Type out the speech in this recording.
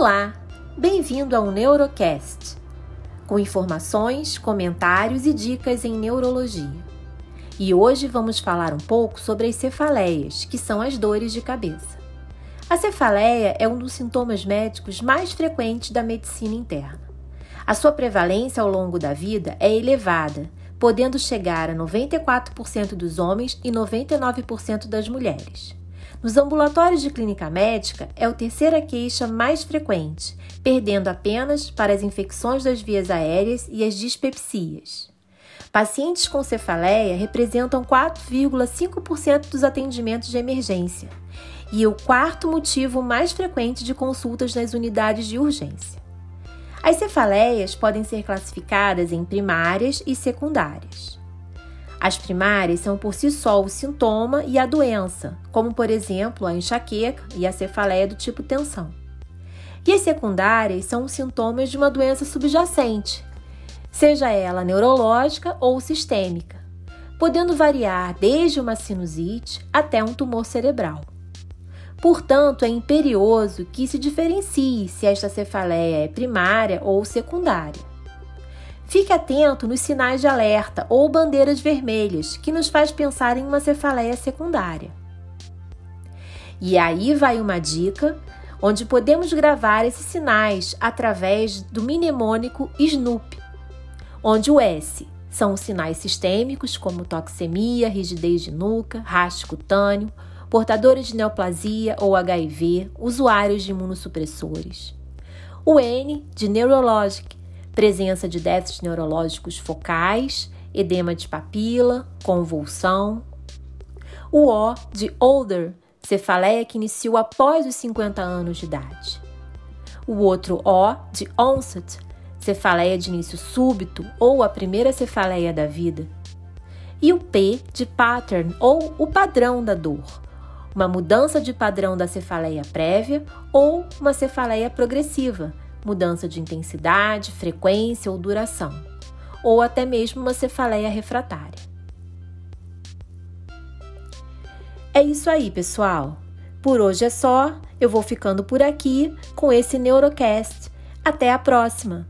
Olá, bem-vindo ao Neurocast, com informações, comentários e dicas em neurologia. E hoje vamos falar um pouco sobre as cefaleias, que são as dores de cabeça. A cefaleia é um dos sintomas médicos mais frequentes da medicina interna. A sua prevalência ao longo da vida é elevada, podendo chegar a 94% dos homens e 99% das mulheres. Nos ambulatórios de clínica médica, é a terceira queixa mais frequente, perdendo apenas para as infecções das vias aéreas e as dispepsias. Pacientes com cefaleia representam 4,5% dos atendimentos de emergência e o quarto motivo mais frequente de consultas nas unidades de urgência. As cefaleias podem ser classificadas em primárias e secundárias. As primárias são por si só o sintoma e a doença, como por exemplo a enxaqueca e a cefaleia do tipo tensão. E as secundárias são sintomas de uma doença subjacente, seja ela neurológica ou sistêmica, podendo variar desde uma sinusite até um tumor cerebral. Portanto, é imperioso que se diferencie se esta cefaleia é primária ou secundária. Fique atento nos sinais de alerta ou bandeiras vermelhas, que nos faz pensar em uma cefaleia secundária. E aí vai uma dica onde podemos gravar esses sinais através do mnemônico SNOOP, onde o S são os sinais sistêmicos como toxemia, rigidez de nuca, raste cutâneo, portadores de neoplasia ou HIV, usuários de imunossupressores. O N de neurologic, presença de déficits neurológicos focais, edema de papila, convulsão. O O de older, cefaleia que iniciou após os 50 anos de idade. O outro O de onset, cefaleia de início súbito ou a primeira cefaleia da vida. E o P de pattern ou o padrão da dor, uma mudança de padrão da cefaleia prévia ou uma cefaleia progressiva, mudança de intensidade, frequência ou duração, ou até mesmo uma cefaleia refratária. É isso aí, pessoal. Por hoje é só. Eu vou ficando por aqui com esse Neurocast. Até a próxima!